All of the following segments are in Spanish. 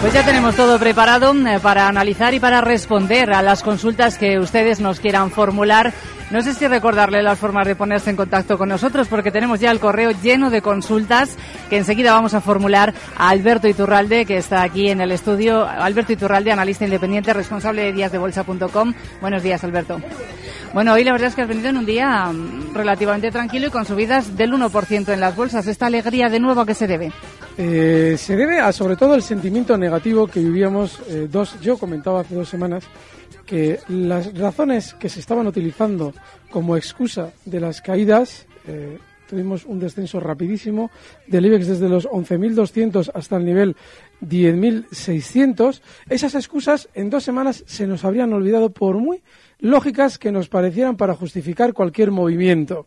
Pues ya tenemos todo preparado eh, para analizar y para responder a las consultas que ustedes nos quieran formular. No sé si recordarle las formas de ponerse en contacto con nosotros porque tenemos ya el correo lleno de consultas que enseguida vamos a formular a Alberto Iturralde que está aquí en el estudio. Alberto Iturralde, analista independiente, responsable de díasdebolsa.com. Buenos días, Alberto. Bueno, hoy la verdad es que has venido en un día mm, relativamente tranquilo y con subidas del 1% en las bolsas. ¿Esta alegría de nuevo a qué se debe? Eh, se debe a sobre todo el sentimiento negativo que vivíamos eh, dos. Yo comentaba hace dos semanas que las razones que se estaban utilizando como excusa de las caídas eh, tuvimos un descenso rapidísimo del IBEX desde los 11.200 hasta el nivel 10.600. Esas excusas en dos semanas se nos habrían olvidado por muy lógicas que nos parecieran para justificar cualquier movimiento.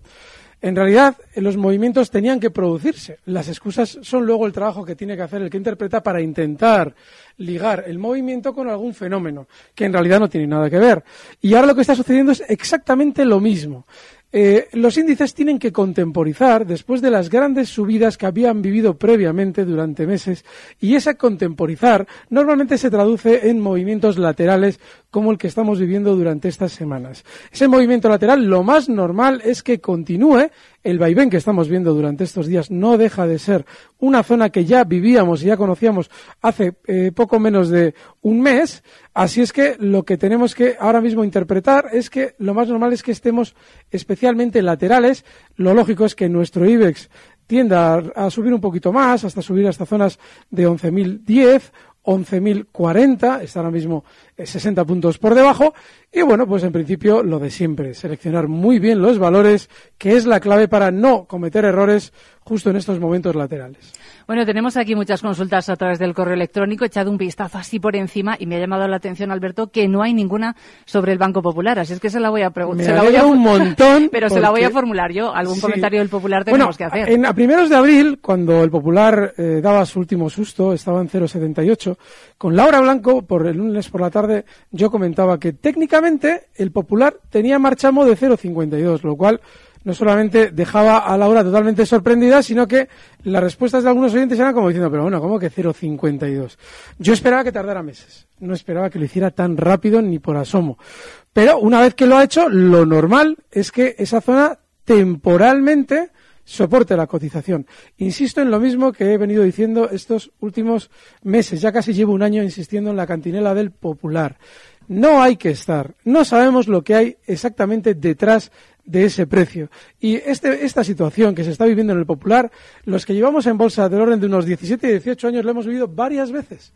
En realidad, los movimientos tenían que producirse. Las excusas son luego el trabajo que tiene que hacer el que interpreta para intentar ligar el movimiento con algún fenómeno, que en realidad no tiene nada que ver. Y ahora lo que está sucediendo es exactamente lo mismo. Eh, los índices tienen que contemporizar después de las grandes subidas que habían vivido previamente durante meses y ese contemporizar normalmente se traduce en movimientos laterales como el que estamos viviendo durante estas semanas. Ese movimiento lateral lo más normal es que continúe el vaivén que estamos viendo durante estos días no deja de ser una zona que ya vivíamos y ya conocíamos hace eh, poco menos de un mes. Así es que lo que tenemos que ahora mismo interpretar es que lo más normal es que estemos especialmente laterales. Lo lógico es que nuestro IBEX tienda a, a subir un poquito más, hasta subir hasta zonas de 11.010 11.040, está ahora mismo 60 eh, puntos por debajo. Y bueno, pues en principio lo de siempre, seleccionar muy bien los valores, que es la clave para no cometer errores justo en estos momentos laterales. Bueno, tenemos aquí muchas consultas a través del correo electrónico. He echado un vistazo así por encima y me ha llamado la atención, Alberto, que no hay ninguna sobre el Banco Popular. Así es que se la voy a preguntar. Un montón. Pero se la voy a formular yo. Algún comentario del Popular tenemos que hacer. En, a primeros de abril, cuando el Popular eh, daba su último susto, estaba en 0,78, con Laura Blanco, por el lunes por la tarde, yo comentaba que técnicamente el Popular tenía marchamo de 0,52, lo cual no solamente dejaba a Laura totalmente sorprendida, sino que las respuestas de algunos oyentes eran como diciendo, pero bueno, ¿cómo que 0,52? Yo esperaba que tardara meses, no esperaba que lo hiciera tan rápido ni por asomo. Pero una vez que lo ha hecho, lo normal es que esa zona temporalmente soporte la cotización. Insisto en lo mismo que he venido diciendo estos últimos meses. Ya casi llevo un año insistiendo en la cantinela del popular. No hay que estar. No sabemos lo que hay exactamente detrás de ese precio. Y este, esta situación que se está viviendo en el popular, los que llevamos en bolsa del orden de unos 17 y 18 años, lo hemos vivido varias veces.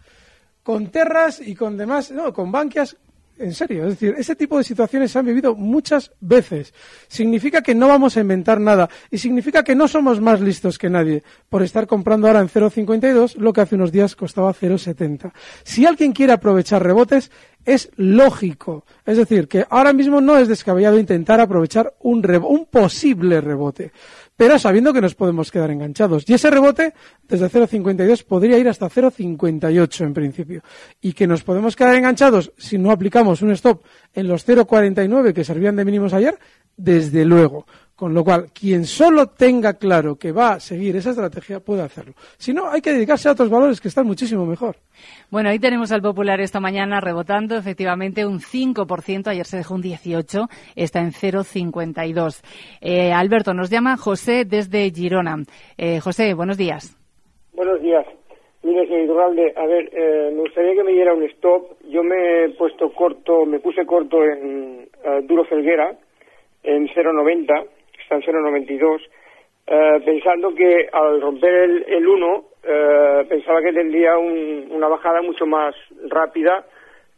Con Terras y con demás, no, con Bankias, en serio. Es decir, ese tipo de situaciones se han vivido muchas veces. Significa que no vamos a inventar nada y significa que no somos más listos que nadie por estar comprando ahora en 0,52 lo que hace unos días costaba 0,70. Si alguien quiere aprovechar rebotes, es lógico. Es decir, que ahora mismo no es descabellado intentar aprovechar un, un posible rebote pero sabiendo que nos podemos quedar enganchados. Y ese rebote, desde 0,52, podría ir hasta 0,58 en principio. Y que nos podemos quedar enganchados si no aplicamos un stop en los 0,49 que servían de mínimos ayer, desde luego. Con lo cual, quien solo tenga claro que va a seguir esa estrategia puede hacerlo. Si no, hay que dedicarse a otros valores que están muchísimo mejor. Bueno, ahí tenemos al Popular esta mañana rebotando efectivamente un 5%. Ayer se dejó un 18%, está en 0,52. Eh, Alberto, nos llama José desde Girona. Eh, José, buenos días. Buenos días. Mire, señor a ver, eh, me gustaría que me diera un stop. Yo me he puesto corto, me puse corto en Duro Felguera, en 0,90 está en 0,92, eh, pensando que al romper el, el 1 eh, pensaba que tendría una bajada mucho más rápida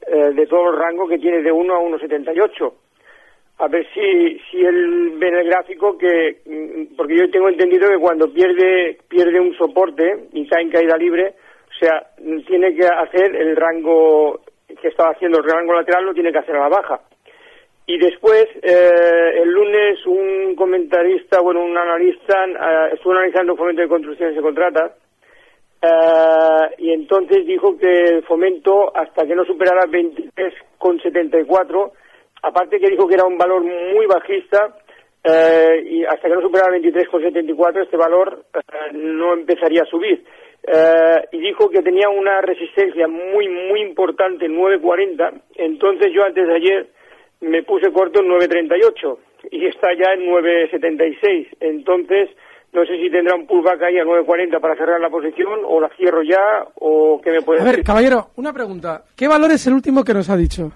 eh, de todo el rango que tiene de 1 a 1,78. A ver si, si él ve en el gráfico que, mm, porque yo tengo entendido que cuando pierde, pierde un soporte y cae en caída libre, o sea, tiene que hacer el rango que estaba haciendo, el rango lateral lo tiene que hacer a la baja. Y después, eh, el lunes, un comentarista, bueno, un analista, eh, estuvo analizando fomento de construcciones y contratas, eh, y entonces dijo que el fomento, hasta que no superara 23,74, aparte que dijo que era un valor muy bajista, eh, y hasta que no superara 23,74, este valor no empezaría a subir. y dijo que tenía una resistencia muy, muy importante, 9,40. Entonces yo antes de ayer me puse corto en 9.38 y está ya en 9.76. Entonces, no sé si tendrá un pullback ahí a 9.40 para cerrar la posición o la cierro ya o qué me puede A ver, caballero, una pregunta. ¿Qué valor es el último que nos ha dicho?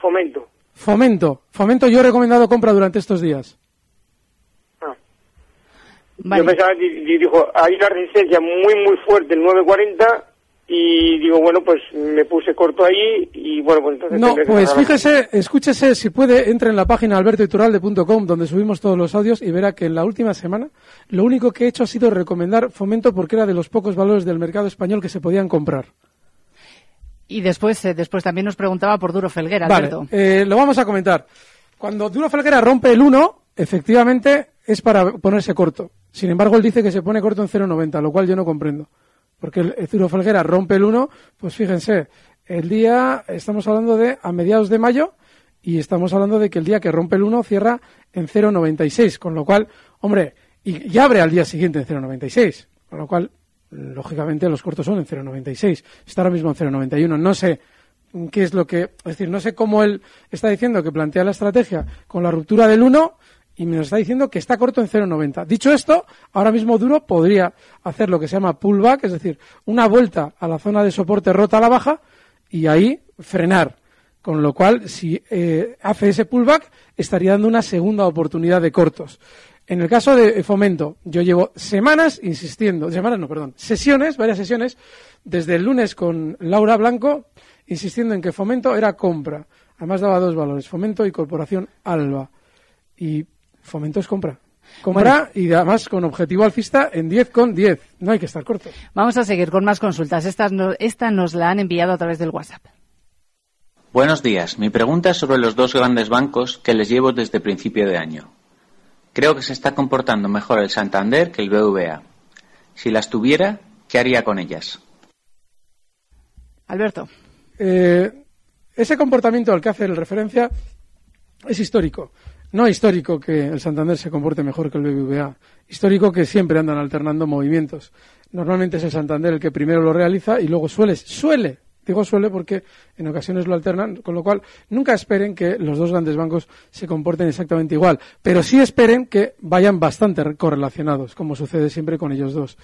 Fomento. Fomento. Fomento yo he recomendado compra durante estos días. Ah. Yo pensaba que dijo, hay una resistencia muy, muy fuerte en 9.40 y digo, bueno, pues me puse corto ahí y bueno, pues entonces... No, pues fíjese, escúchese, si puede, entre en la página albertoituralde.com donde subimos todos los audios y verá que en la última semana lo único que he hecho ha sido recomendar Fomento porque era de los pocos valores del mercado español que se podían comprar. Y después, eh, después también nos preguntaba por Duro Felguera, vale, eh, lo vamos a comentar. Cuando Duro Felguera rompe el 1, efectivamente es para ponerse corto. Sin embargo, él dice que se pone corto en 0,90, lo cual yo no comprendo porque el Falguera rompe el 1, pues fíjense, el día, estamos hablando de a mediados de mayo y estamos hablando de que el día que rompe el 1 cierra en 0,96, con lo cual, hombre, y, y abre al día siguiente en 0,96, con lo cual, lógicamente, los cortos son en 0,96. Está ahora mismo en 0,91. No sé qué es lo que, es decir, no sé cómo él está diciendo que plantea la estrategia con la ruptura del 1 y nos está diciendo que está corto en 0,90. Dicho esto, ahora mismo Duro podría hacer lo que se llama pullback, es decir, una vuelta a la zona de soporte rota a la baja y ahí frenar. Con lo cual, si eh, hace ese pullback, estaría dando una segunda oportunidad de cortos. En el caso de Fomento, yo llevo semanas insistiendo, semanas no, perdón, sesiones, varias sesiones, desde el lunes con Laura Blanco, insistiendo en que Fomento era compra. Además daba dos valores, Fomento y Corporación Alba. Y Fomento es compra. Compra y además con objetivo alcista en 10 con 10. No hay que estar corto. Vamos a seguir con más consultas. Esta, esta nos la han enviado a través del WhatsApp. Buenos días. Mi pregunta es sobre los dos grandes bancos que les llevo desde principio de año. Creo que se está comportando mejor el Santander que el BVA. Si las tuviera, ¿qué haría con ellas? Alberto. Eh, ese comportamiento al que hace referencia es histórico. No histórico que el Santander se comporte mejor que el BBVA. Histórico que siempre andan alternando movimientos. Normalmente es el Santander el que primero lo realiza y luego suele, suele, digo suele porque en ocasiones lo alternan, con lo cual nunca esperen que los dos grandes bancos se comporten exactamente igual, pero sí esperen que vayan bastante correlacionados, como sucede siempre con ellos dos.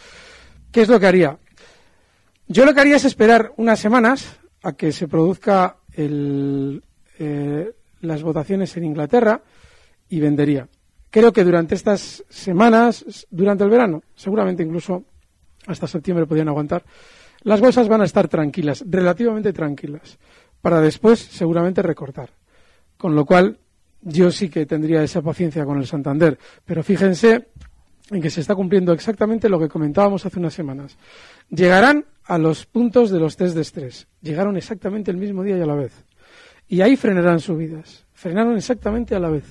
¿Qué es lo que haría? Yo lo que haría es esperar unas semanas a que se produzca el, eh, las votaciones en Inglaterra y vendería. Creo que durante estas semanas, durante el verano, seguramente incluso hasta septiembre podrían aguantar, las bolsas van a estar tranquilas, relativamente tranquilas, para después seguramente recortar. Con lo cual, yo sí que tendría esa paciencia con el Santander. Pero fíjense en que se está cumpliendo exactamente lo que comentábamos hace unas semanas. Llegarán a los puntos de los test de estrés. Llegaron exactamente el mismo día y a la vez. Y ahí frenarán subidas. Frenaron exactamente a la vez.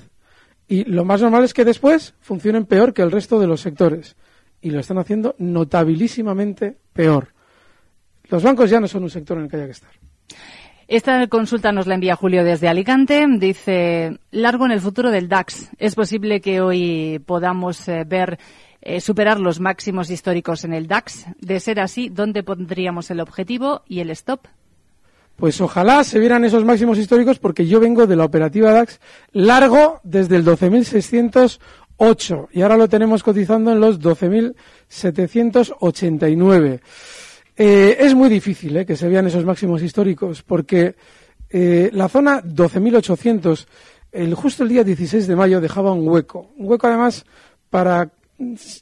Y lo más normal es que después funcionen peor que el resto de los sectores. Y lo están haciendo notabilísimamente peor. Los bancos ya no son un sector en el que haya que estar. Esta consulta nos la envía Julio desde Alicante. Dice, largo en el futuro del DAX. ¿Es posible que hoy podamos eh, ver eh, superar los máximos históricos en el DAX? De ser así, ¿dónde pondríamos el objetivo y el stop? Pues ojalá se vieran esos máximos históricos porque yo vengo de la operativa DAX largo desde el 12.608 y ahora lo tenemos cotizando en los 12.789. Eh, es muy difícil eh, que se vean esos máximos históricos porque eh, la zona 12.800, el, justo el día 16 de mayo, dejaba un hueco. Un hueco además para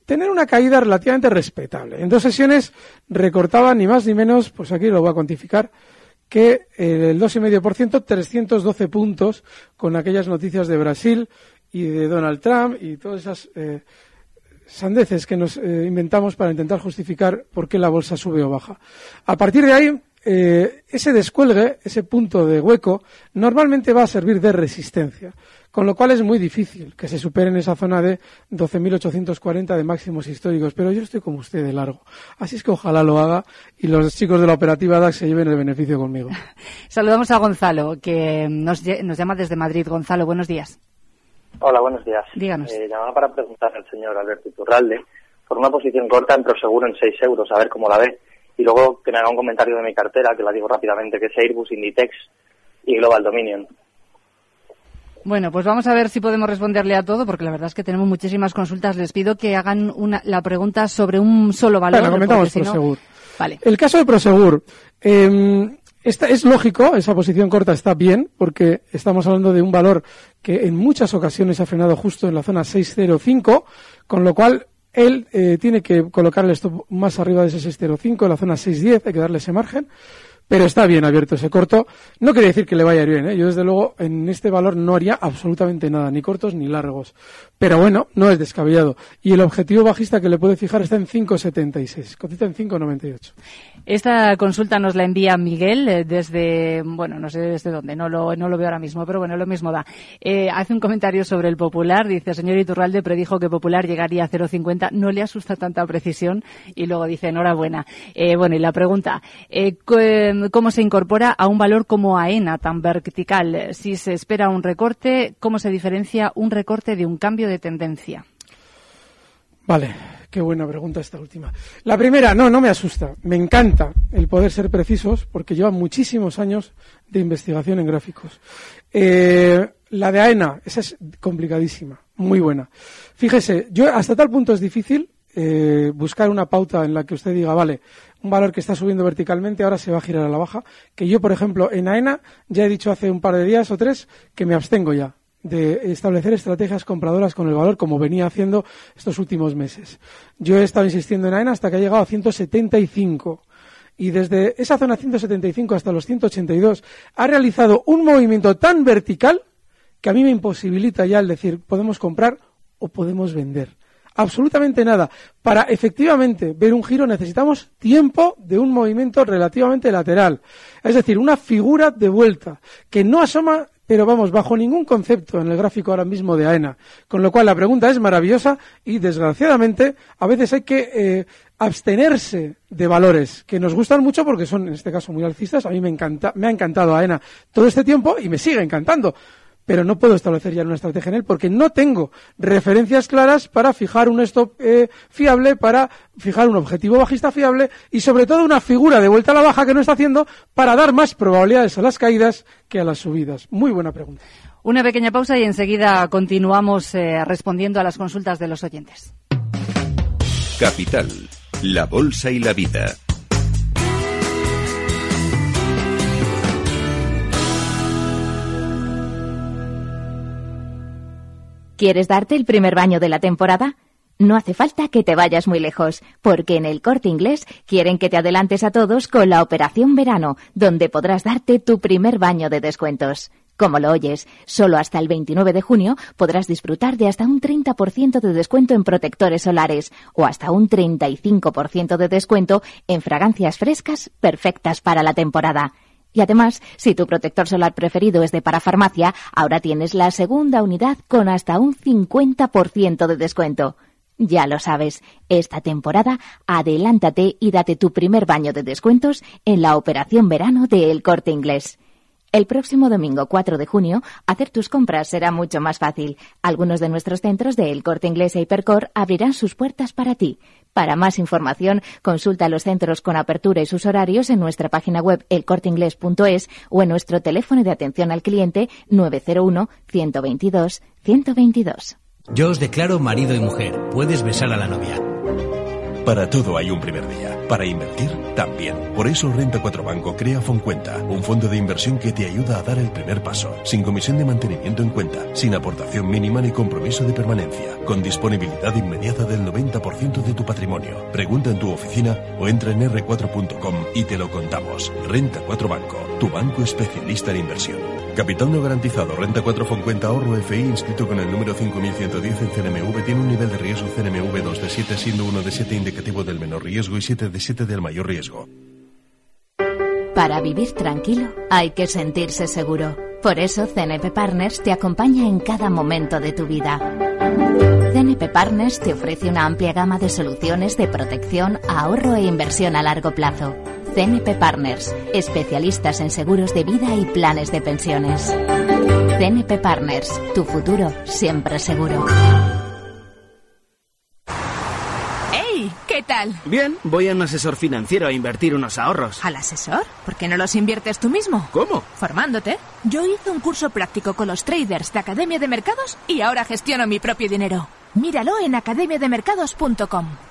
tener una caída relativamente respetable. En dos sesiones recortaba ni más ni menos, pues aquí lo voy a cuantificar, que el 2,5%, 312 puntos con aquellas noticias de Brasil y de Donald Trump y todas esas eh, sandeces que nos eh, inventamos para intentar justificar por qué la bolsa sube o baja. A partir de ahí, eh, ese descuelgue, ese punto de hueco, normalmente va a servir de resistencia, con lo cual es muy difícil que se superen esa zona de 12.840 de máximos históricos, pero yo estoy como usted de largo. Así es que ojalá lo haga y los chicos de la operativa DAX se lleven el beneficio conmigo. Saludamos a Gonzalo, que nos, nos llama desde Madrid. Gonzalo, buenos días. Hola, buenos días. Díganos. Eh, llamaba para preguntar al señor Alberto Iturralde por una posición corta en Proseguro en 6 euros, a ver cómo la ve. Y luego que me haga un comentario de mi cartera, que la digo rápidamente, que es Airbus, Inditex y Global Dominion. Bueno, pues vamos a ver si podemos responderle a todo, porque la verdad es que tenemos muchísimas consultas. Les pido que hagan una, la pregunta sobre un solo valor. Bueno, comentamos no- Prosegur. Vale. El caso de Prosegur. eh, esta- es lógico, esa posición corta está bien, porque estamos hablando de un valor que en muchas ocasiones ha frenado justo en la zona 605, con lo cual él eh, tiene que colocar el stop más arriba de ese 605, en la zona 610, hay que darle ese margen. Pero está bien abierto ese corto. No quiere decir que le vaya bien. ¿eh? Yo, desde luego, en este valor no haría absolutamente nada, ni cortos ni largos. Pero bueno, no es descabellado. Y el objetivo bajista que le puede fijar está en 5,76. Cotiza en 5,98. Esta consulta nos la envía Miguel eh, desde, bueno, no sé desde dónde, no lo, no lo veo ahora mismo, pero bueno, lo mismo da. Eh, hace un comentario sobre el Popular, dice, señor Iturralde predijo que Popular llegaría a 0,50, no le asusta tanta precisión, y luego dice, enhorabuena. Eh, bueno, y la pregunta, eh, eh, ¿cómo se incorpora a un valor como AENA tan vertical? Si se espera un recorte, ¿cómo se diferencia un recorte de un cambio de tendencia? Vale, qué buena pregunta esta última. La primera, no, no me asusta. Me encanta el poder ser precisos porque lleva muchísimos años de investigación en gráficos. Eh, la de AENA, esa es complicadísima, muy buena. Fíjese, yo hasta tal punto es difícil eh, buscar una pauta en la que usted diga, vale, un valor que está subiendo verticalmente ahora se va a girar a la baja, que yo, por ejemplo, en AENA ya he dicho hace un par de días o tres que me abstengo ya de establecer estrategias compradoras con el valor como venía haciendo estos últimos meses. Yo he estado insistiendo en AENA hasta que ha llegado a 175 y desde esa zona 175 hasta los 182 ha realizado un movimiento tan vertical que a mí me imposibilita ya el decir podemos comprar o podemos vender. Absolutamente nada. Para efectivamente ver un giro necesitamos tiempo de un movimiento relativamente lateral. Es decir, una figura de vuelta que no asoma, pero vamos, bajo ningún concepto en el gráfico ahora mismo de AENA. Con lo cual la pregunta es maravillosa y desgraciadamente a veces hay que eh, abstenerse de valores que nos gustan mucho porque son en este caso muy alcistas. A mí me encanta, me ha encantado AENA todo este tiempo y me sigue encantando pero no puedo establecer ya una estrategia en él porque no tengo referencias claras para fijar un stop eh, fiable, para fijar un objetivo bajista fiable y sobre todo una figura de vuelta a la baja que no está haciendo para dar más probabilidades a las caídas que a las subidas. Muy buena pregunta. Una pequeña pausa y enseguida continuamos eh, respondiendo a las consultas de los oyentes. Capital, la Bolsa y la Vida. ¿Quieres darte el primer baño de la temporada? No hace falta que te vayas muy lejos, porque en el corte inglés quieren que te adelantes a todos con la operación verano, donde podrás darte tu primer baño de descuentos. Como lo oyes, solo hasta el 29 de junio podrás disfrutar de hasta un 30% de descuento en protectores solares o hasta un 35% de descuento en fragancias frescas perfectas para la temporada. Y además, si tu protector solar preferido es de parafarmacia, ahora tienes la segunda unidad con hasta un 50% de descuento. Ya lo sabes, esta temporada adelántate y date tu primer baño de descuentos en la operación verano de El Corte Inglés. El próximo domingo 4 de junio, hacer tus compras será mucho más fácil. Algunos de nuestros centros de El Corte Inglés e Hipercor abrirán sus puertas para ti. Para más información, consulta los centros con apertura y sus horarios en nuestra página web elcorteingles.es o en nuestro teléfono de atención al cliente 901 122 122. Yo os declaro marido y mujer. Puedes besar a la novia. Para todo hay un primer día. Para invertir, también. Por eso Renta 4 Banco crea Foncuenta, un fondo de inversión que te ayuda a dar el primer paso, sin comisión de mantenimiento en cuenta, sin aportación mínima ni compromiso de permanencia, con disponibilidad inmediata del 90% de tu patrimonio. Pregunta en tu oficina o entra en r4.com y te lo contamos. Renta 4 Banco, tu banco especialista en inversión. Capital no garantizado, renta 4 Foncuenta ahorro FI inscrito con el número 5110 en CNMV tiene un nivel de riesgo CNMV 2 de 7 siendo 1 de 7 indicativo del menor riesgo y 7 de 7 del mayor riesgo. Para vivir tranquilo hay que sentirse seguro. Por eso CNP Partners te acompaña en cada momento de tu vida. CNP Partners te ofrece una amplia gama de soluciones de protección, ahorro e inversión a largo plazo. CNP Partners, especialistas en seguros de vida y planes de pensiones. CNP Partners, tu futuro siempre seguro. ¡Hey! ¿Qué tal? Bien, voy a un asesor financiero a invertir unos ahorros. ¿Al asesor? ¿Por qué no los inviertes tú mismo? ¿Cómo? Formándote. Yo hice un curso práctico con los traders de Academia de Mercados y ahora gestiono mi propio dinero. Míralo en academiademercados.com.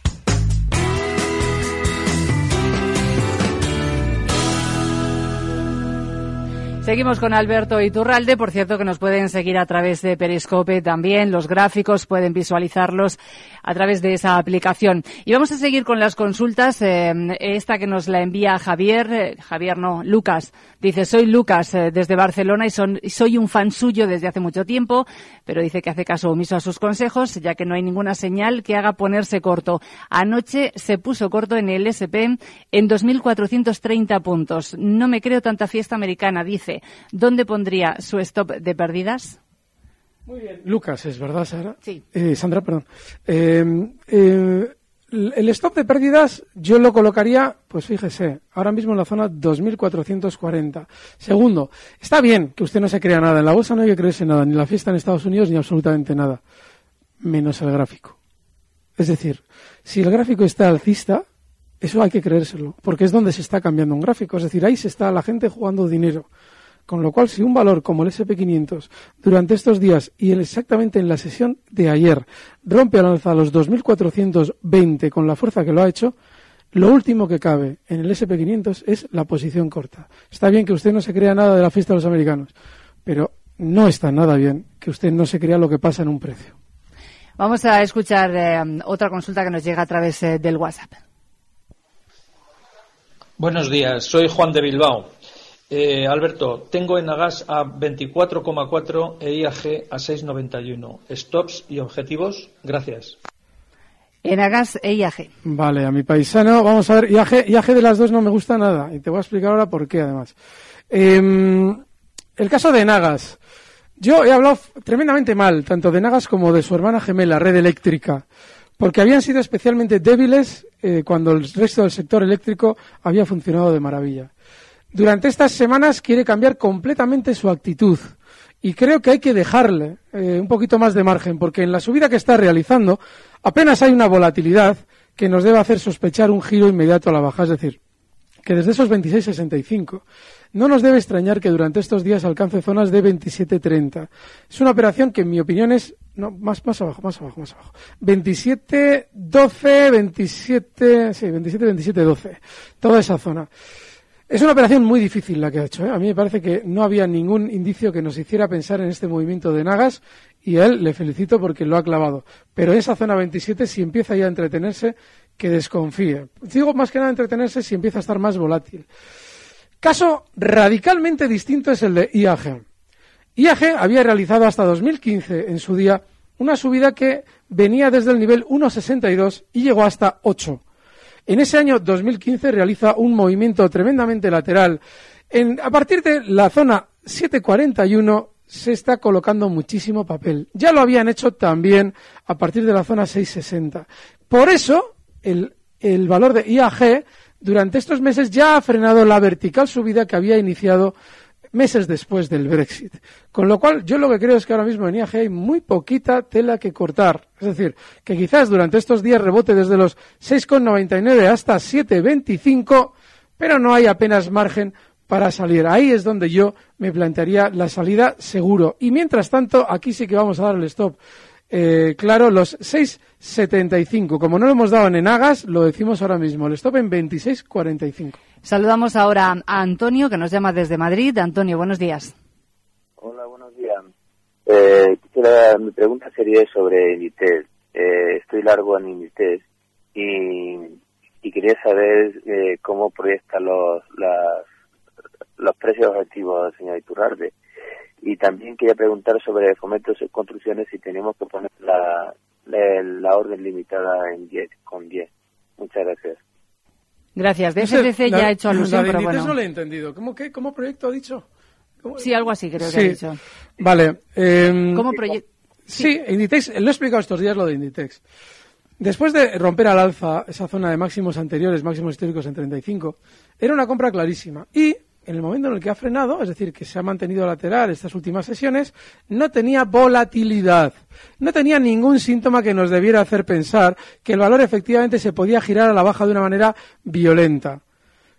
Seguimos con Alberto Iturralde, por cierto que nos pueden seguir a través de Periscope también, los gráficos pueden visualizarlos a través de esa aplicación. Y vamos a seguir con las consultas, eh, esta que nos la envía Javier, eh, Javier no, Lucas, dice soy Lucas eh, desde Barcelona y soy un fan suyo desde hace mucho tiempo, pero dice que hace caso omiso a sus consejos ya que no hay ninguna señal que haga ponerse corto. Anoche se puso corto en el SP en 2.430 puntos. No me creo tanta fiesta americana, dice. ¿Dónde pondría su stop de pérdidas? Muy bien. Lucas, ¿es verdad, Sara? Sí. Eh, Sandra, perdón. Eh, eh, el stop de pérdidas yo lo colocaría, pues fíjese, ahora mismo en la zona 2440. Segundo, está bien que usted no se crea nada. En la bolsa no hay que creerse nada, ni la fiesta en Estados Unidos, ni absolutamente nada. Menos el gráfico. Es decir, si el gráfico está alcista, eso hay que creérselo, porque es donde se está cambiando un gráfico. Es decir, ahí se está la gente jugando dinero. Con lo cual, si un valor como el SP500 durante estos días y exactamente en la sesión de ayer rompe al alza los 2.420 con la fuerza que lo ha hecho, lo último que cabe en el SP500 es la posición corta. Está bien que usted no se crea nada de la fiesta de los americanos, pero no está nada bien que usted no se crea lo que pasa en un precio. Vamos a escuchar eh, otra consulta que nos llega a través eh, del WhatsApp. Buenos días, soy Juan de Bilbao. Eh, Alberto, tengo en Agas a 24,4 e IAG a 6,91. ¿Stops y objetivos? Gracias. En Agas e IAG. Vale, a mi paisano, vamos a ver, IAG, IAG de las dos no me gusta nada y te voy a explicar ahora por qué además. Eh, el caso de Nagas. Yo he hablado tremendamente mal, tanto de Nagas como de su hermana gemela, Red Eléctrica, porque habían sido especialmente débiles eh, cuando el resto del sector eléctrico había funcionado de maravilla. Durante estas semanas quiere cambiar completamente su actitud y creo que hay que dejarle eh, un poquito más de margen, porque en la subida que está realizando apenas hay una volatilidad que nos debe hacer sospechar un giro inmediato a la baja, es decir, que desde esos 26.65 no nos debe extrañar que durante estos días alcance zonas de 27.30. Es una operación que en mi opinión es no, más, más abajo, más abajo, más abajo. 27, 12, 27, sí, 27, 27, 12. Toda esa zona. Es una operación muy difícil la que ha hecho. ¿eh? A mí me parece que no había ningún indicio que nos hiciera pensar en este movimiento de Nagas y a él le felicito porque lo ha clavado. Pero esa zona 27, si empieza ya a entretenerse, que desconfíe. Digo más que nada entretenerse si empieza a estar más volátil. Caso radicalmente distinto es el de IAG. IAG había realizado hasta 2015 en su día una subida que venía desde el nivel 1,62 y llegó hasta 8. En ese año 2015 realiza un movimiento tremendamente lateral. a partir de la zona 741 se está colocando muchísimo papel. Ya lo habían hecho también a partir de la zona 660. Por eso, el, el valor de IAG durante estos meses ya ha frenado la vertical subida que había iniciado meses después del Brexit. Con lo cual, yo lo que creo es que ahora mismo en IAG hay muy poquita tela que cortar. Es decir, que quizás durante estos días rebote desde los 6,99 hasta 7,25, pero no hay apenas margen para salir. Ahí es donde yo me plantearía la salida seguro. Y mientras tanto, aquí sí que vamos a dar el stop. Eh, claro, los 6,75. Como no lo hemos dado en Enagas, lo decimos ahora mismo. El stop en 26,45. Saludamos ahora a Antonio, que nos llama desde Madrid. Antonio, buenos días. Hola, buenos días. Eh, mi pregunta sería sobre Inditex. Eh, estoy largo en Inditex y, y quería saber eh, cómo proyecta los, los precios objetivos, señor Iturralde. Y también quería preguntar sobre fomentos y construcciones si tenemos que poner la, la, orden limitada en 10, con 10. Muchas gracias. Gracias. De FDC ya ha hecho alusión, pero bueno. no lo he entendido. ¿Cómo, qué, ¿Cómo proyecto ha dicho? Sí, algo así creo que ha dicho. Vale. Eh, ¿Cómo proyecto? Sí, Inditex, lo he explicado estos días lo de Inditex. Después de romper al alza esa zona de máximos anteriores, máximos históricos en 35, era una compra clarísima. Y en el momento en el que ha frenado, es decir, que se ha mantenido lateral estas últimas sesiones, no tenía volatilidad, no tenía ningún síntoma que nos debiera hacer pensar que el valor efectivamente se podía girar a la baja de una manera violenta.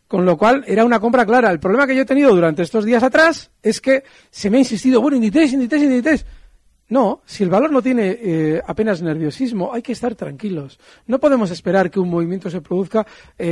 Con lo cual era una compra clara. El problema que yo he tenido durante estos días atrás es que se me ha insistido, bueno, Inditex, Inditex, Inditex. No, si el valor no tiene eh, apenas nerviosismo, hay que estar tranquilos. No podemos esperar que un movimiento se produzca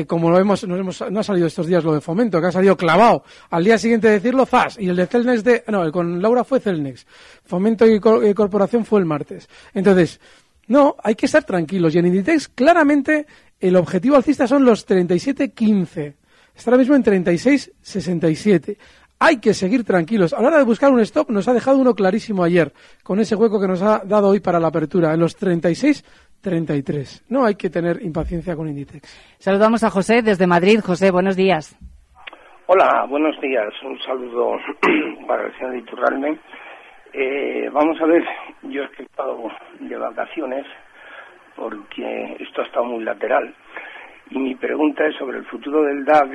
como como lo hemos, nos hemos, no ha salido estos días lo de fomento, que ha salido clavado. Al día siguiente decirlo, zas. Y el de Celnex de, no, con Laura fue Celnex. Fomento y, corporación fue el martes. Entonces, no, hay que estar tranquilos. Y en Inditex, claramente, el objetivo alcista son los 37.15. Está ahora mismo en 36.67 hay que seguir tranquilos. A la hora de buscar un stop nos ha dejado uno clarísimo ayer, con ese hueco que nos ha dado hoy para la apertura, en los 36-33. No hay que tener impaciencia con Inditex. Saludamos a José desde Madrid. José, buenos días. Hola, buenos días. Un saludo para el señor Iturralme. Eh, vamos a ver, yo he estado de vacaciones porque esto ha estado muy lateral. Y mi pregunta es sobre el futuro del DAX,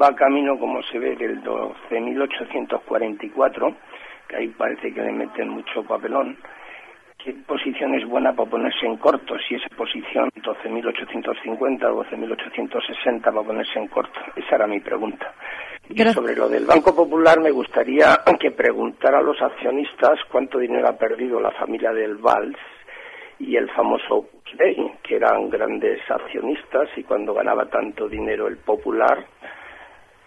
va camino, como se ve, del 12.844, que ahí parece que le meten mucho papelón. ¿Qué posición es buena para ponerse en corto? Si esa posición 12.850 o 12.860 para ponerse en corto. Esa era mi pregunta. Y sobre lo del Banco Popular me gustaría que preguntara a los accionistas cuánto dinero ha perdido la familia del Valls y el famoso Day, que eran grandes accionistas y cuando ganaba tanto dinero el Popular,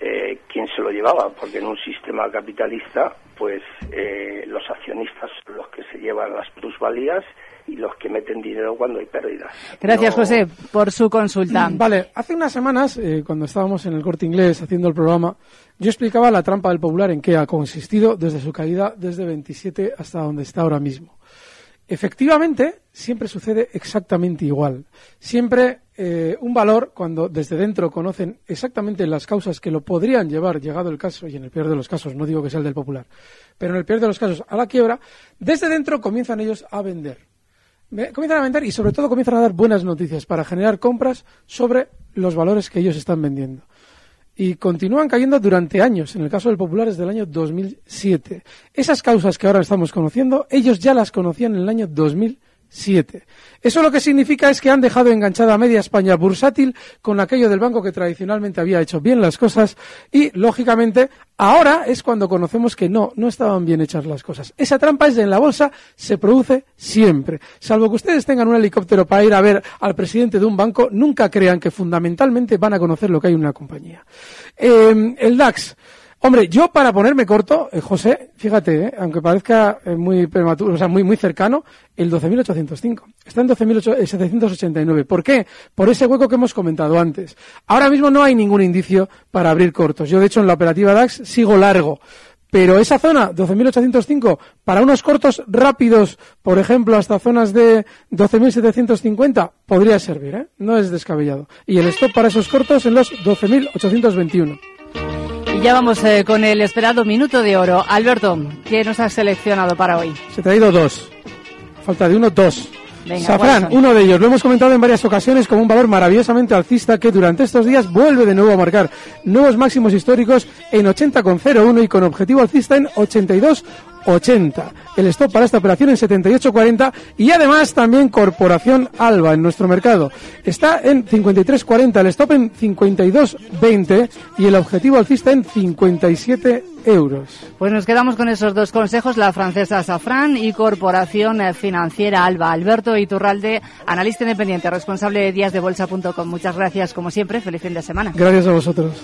eh, quién se lo llevaba, porque en un sistema capitalista, pues eh, los accionistas son los que se llevan las plusvalías y los que meten dinero cuando hay pérdidas. Gracias, José, por su consulta. Vale, hace unas semanas, eh, cuando estábamos en el corte inglés haciendo el programa, yo explicaba la trampa del popular en qué ha consistido desde su caída desde 27 hasta donde está ahora mismo. Efectivamente, siempre sucede exactamente igual. Siempre eh, un valor, cuando desde dentro conocen exactamente las causas que lo podrían llevar, llegado el caso, y en el peor de los casos, no digo que sea el del popular, pero en el peor de los casos, a la quiebra, desde dentro comienzan ellos a vender. Comienzan a vender y sobre todo comienzan a dar buenas noticias para generar compras sobre los valores que ellos están vendiendo y continúan cayendo durante años. En el caso del Popular desde el año 2007. Esas causas que ahora estamos conociendo, ellos ya las conocían en el año 2007. 7. Eso lo que significa es que han dejado enganchada a media España bursátil con aquello del banco que tradicionalmente había hecho bien las cosas y, lógicamente, ahora es cuando conocemos que no, no estaban bien hechas las cosas. Esa trampa es en la bolsa, se produce siempre. Salvo que ustedes tengan un helicóptero para ir a ver al presidente de un banco, nunca crean que fundamentalmente van a conocer lo que hay en una compañía. Eh, el DAX. Hombre, yo para ponerme corto, eh, José, fíjate, eh, aunque parezca eh, muy prematuro, o sea, muy, muy cercano, el 12.805. Está en 12.789. ¿Por qué? Por ese hueco que hemos comentado antes. Ahora mismo no hay ningún indicio para abrir cortos. Yo, de hecho, en la operativa DAX sigo largo. Pero esa zona, 12.805, para unos cortos rápidos, por ejemplo, hasta zonas de 12.750, podría servir, ¿eh? No es descabellado. Y el stop para esos cortos en los 12.821. Ya vamos eh, con el esperado minuto de oro. Alberto, ¿qué nos has seleccionado para hoy? Se ha traído dos. Falta de uno, dos. Venga, Safran, uno de ellos, lo hemos comentado en varias ocasiones como un valor maravillosamente alcista que durante estos días vuelve de nuevo a marcar nuevos máximos históricos en 80,01 y con objetivo alcista en 82,80. El stop para esta operación en 78,40 y además también Corporación Alba en nuestro mercado. Está en 53,40, el stop en 52,20 y el objetivo alcista en 57 euros. Pues nos quedamos con esos dos consejos, la francesa Safran y Corporación Financiera Alba. Alberto Iturralde, analista independiente, responsable de díasdebolsa.com. Muchas gracias, como siempre. Feliz fin de semana. Gracias a vosotros.